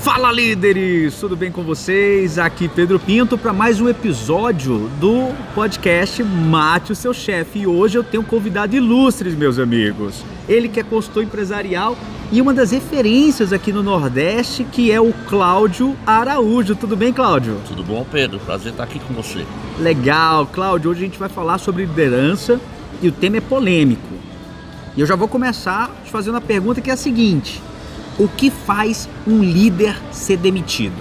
Fala líderes, tudo bem com vocês? Aqui Pedro Pinto para mais um episódio do podcast Mate o seu chefe. E hoje eu tenho um convidado ilustres, meus amigos. Ele que é consultor empresarial e uma das referências aqui no Nordeste, que é o Cláudio Araújo. Tudo bem, Cláudio? Tudo bom, Pedro? Prazer estar aqui com você. Legal, Cláudio. Hoje a gente vai falar sobre liderança e o tema é polêmico. E eu já vou começar te fazendo uma pergunta que é a seguinte: o que faz um líder ser demitido?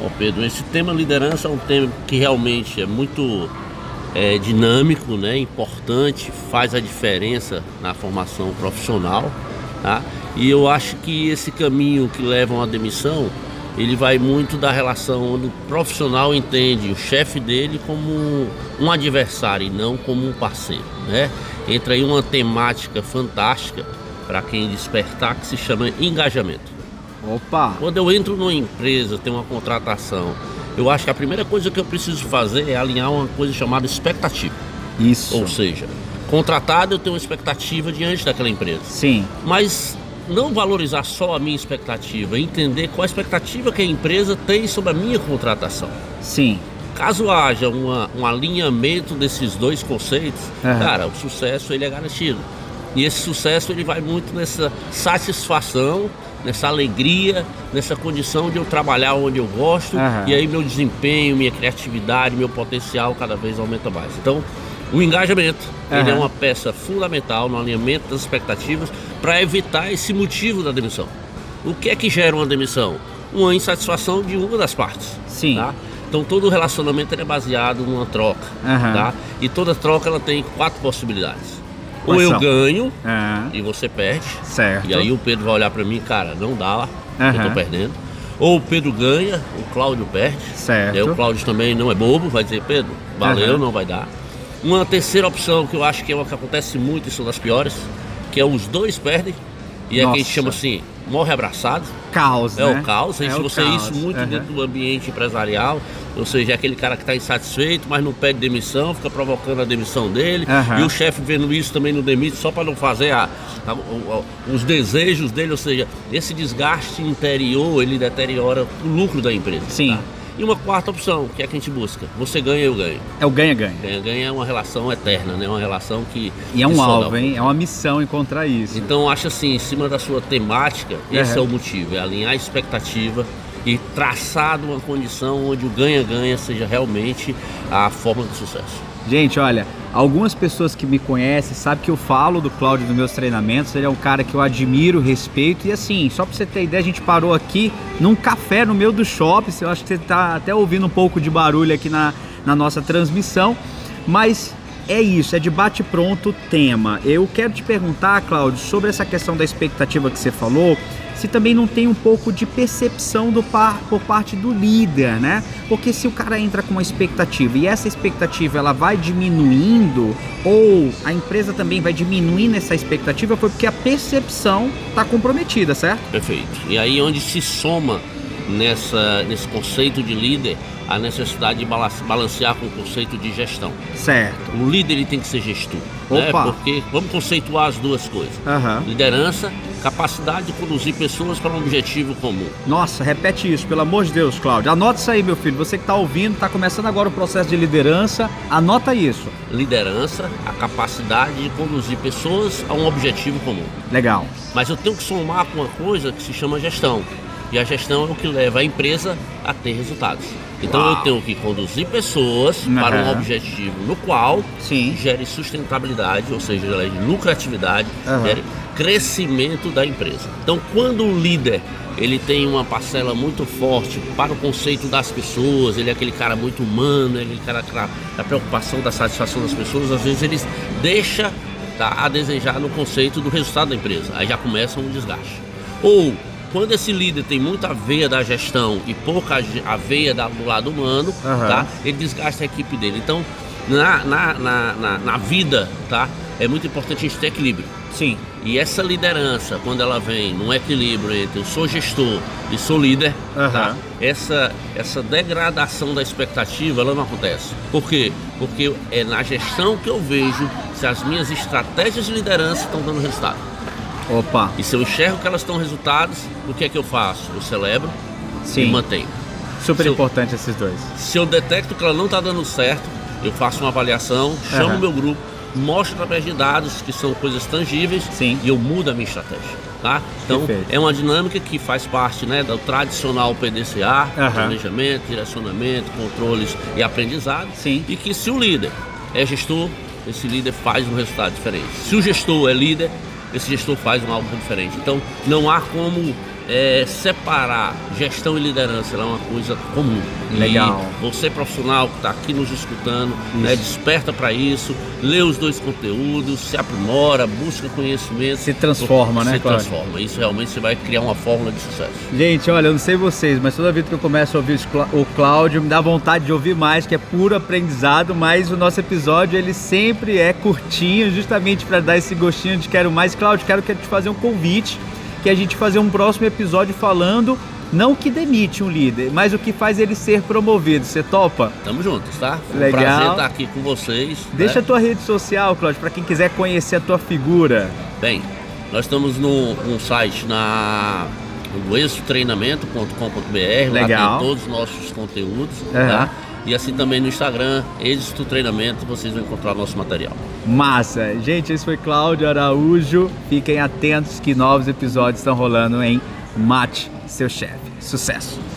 Bom, Pedro, esse tema liderança é um tema que realmente é muito é, dinâmico, né, importante, faz a diferença na formação profissional. Tá? E eu acho que esse caminho que leva a uma demissão, ele vai muito da relação onde o profissional entende o chefe dele como um adversário e não como um parceiro. Né? Entra aí uma temática fantástica para quem despertar que se chama engajamento. Opa! Quando eu entro numa empresa, tem uma contratação, eu acho que a primeira coisa que eu preciso fazer é alinhar uma coisa chamada expectativa. Isso. Ou seja, contratado eu tenho uma expectativa diante daquela empresa. Sim. Mas não valorizar só a minha expectativa, entender qual a expectativa que a empresa tem sobre a minha contratação. Sim. Caso haja uma, um alinhamento desses dois conceitos, uhum. cara, o sucesso ele é garantido. E esse sucesso ele vai muito nessa satisfação, nessa alegria, nessa condição de eu trabalhar onde eu gosto uhum. e aí meu desempenho, minha criatividade, meu potencial cada vez aumenta mais. Então, o engajamento uhum. ele é uma peça fundamental no alinhamento das expectativas para evitar esse motivo da demissão. O que é que gera uma demissão? Uma insatisfação de uma das partes. Sim. Tá? Então todo relacionamento é baseado numa troca, uhum. tá? E toda troca ela tem quatro possibilidades. Ou eu ganho uhum. e você perde. Certo. E aí o Pedro vai olhar para mim, cara, não dá lá, eu tô perdendo. Ou o Pedro ganha, o Cláudio perde. Certo. E aí o Cláudio também não é bobo, vai dizer, Pedro, valeu, não vai dar. Uma terceira opção que eu acho que é uma que acontece muito e são das piores, que é os dois perdem. E Nossa. é que a gente chama assim, morre abraçado. Caos, é né? o caos. A gente é você isso muito uhum. dentro do ambiente empresarial. Ou seja, é aquele cara que está insatisfeito, mas não pede demissão, fica provocando a demissão dele. Uhum. E o chefe vendo isso também não demite só para não fazer a, a, a, os desejos dele. Ou seja, esse desgaste interior ele deteriora o lucro da empresa. Sim. Tá? E uma quarta opção, que é a que a gente busca. Você ganha, eu ganho. É o ganha-ganha. Ganha-ganha é uma relação eterna, né? Uma relação que. E é um alvo, hein? É uma missão encontrar isso. Então acho assim, em cima da sua temática, esse é o motivo, é alinhar a expectativa e traçar uma condição onde o ganha-ganha seja realmente a forma do sucesso. Gente, olha, algumas pessoas que me conhecem sabem que eu falo do Cláudio nos meus treinamentos. Ele é um cara que eu admiro, respeito. E assim, só para você ter ideia, a gente parou aqui num café no meio do shopping. Eu acho que você está até ouvindo um pouco de barulho aqui na, na nossa transmissão. Mas é isso, é de bate-pronto tema. Eu quero te perguntar, Cláudio, sobre essa questão da expectativa que você falou se também não tem um pouco de percepção do par, por parte do líder, né? Porque se o cara entra com uma expectativa e essa expectativa ela vai diminuindo ou a empresa também vai diminuindo essa expectativa foi porque a percepção está comprometida, certo? Perfeito. E aí onde se soma nessa, nesse conceito de líder a necessidade de balancear com o conceito de gestão. Certo. O líder ele tem que ser gestor. Né? Porque vamos conceituar as duas coisas. Uhum. Liderança, capacidade de conduzir pessoas para um objetivo comum. Nossa, repete isso, pelo amor de Deus, Cláudio. Anota isso aí, meu filho. Você que está ouvindo, está começando agora o processo de liderança, anota isso. Liderança, a capacidade de conduzir pessoas a um objetivo comum. Legal. Mas eu tenho que somar com uma coisa que se chama gestão. E a gestão é o que leva a empresa a ter resultados. Então Uau. eu tenho que conduzir pessoas uhum. para um objetivo no qual Sim. gere sustentabilidade, ou seja, gere lucratividade, uhum. gere crescimento da empresa. Então quando o líder ele tem uma parcela muito forte para o conceito das pessoas, ele é aquele cara muito humano, ele é aquele cara da preocupação da satisfação das pessoas, às vezes ele deixa tá, a desejar no conceito do resultado da empresa. Aí já começa um desgaste. Ou quando esse líder tem muita veia da gestão e pouca aveia do lado humano, uhum. tá? Ele desgasta a equipe dele. Então, na, na, na, na, vida, tá? É muito importante a gente ter equilíbrio. Sim. E essa liderança, quando ela vem num equilíbrio entre eu sou gestor e sou líder, uhum. tá? essa, essa degradação da expectativa ela não acontece. Por quê? Porque é na gestão que eu vejo se as minhas estratégias de liderança estão dando resultado. Opa. E se eu enxergo que elas estão resultados, o que é que eu faço? Eu celebro Sim. e mantenho. Super eu- importante esses dois. Se eu detecto que ela não está dando certo, eu faço uma avaliação, chamo o meu grupo, mostro através de dados que são coisas tangíveis Sim. e eu mudo a minha estratégia. Tá? Então Perfeito. é uma dinâmica que faz parte né, do tradicional PDCA, Aham. planejamento, direcionamento, controles e aprendizado. Sim. E que se o líder é gestor, esse líder faz um resultado diferente. Se o gestor é líder, esse gestor faz um algo diferente. Então não há como é, separar gestão e liderança, é uma coisa comum. Legal. E você profissional que está aqui nos escutando, né, desperta para isso, lê os dois conteúdos, se aprimora, busca conhecimento. Se transforma, né, Se transforma. Isso realmente você vai criar uma fórmula de sucesso. Gente, olha, eu não sei vocês, mas toda vez que eu começo a ouvir o Cláudio, me dá vontade de ouvir mais, que é puro aprendizado, mas o nosso episódio ele sempre é curtinho, justamente para dar esse gostinho de quero mais. Cláudio, quero, quero te fazer um convite, que a gente fazer um próximo episódio falando não o que demite um líder, mas o que faz ele ser promovido. Você topa? Tamo juntos, tá? Foi Legal. Um prazer estar aqui com vocês. Deixa a né? tua rede social, Cláudio, para quem quiser conhecer a tua figura. Bem, nós estamos no, no site na no êxitotreinamento.com.br, lá Legal. tem todos os nossos conteúdos, Aham. tá? E assim também no Instagram, Êxito Treinamento, vocês vão encontrar nosso material. Massa! Gente, esse foi Cláudio Araújo. Fiquem atentos que novos episódios estão rolando em Mate Seu Chefe. Sucesso!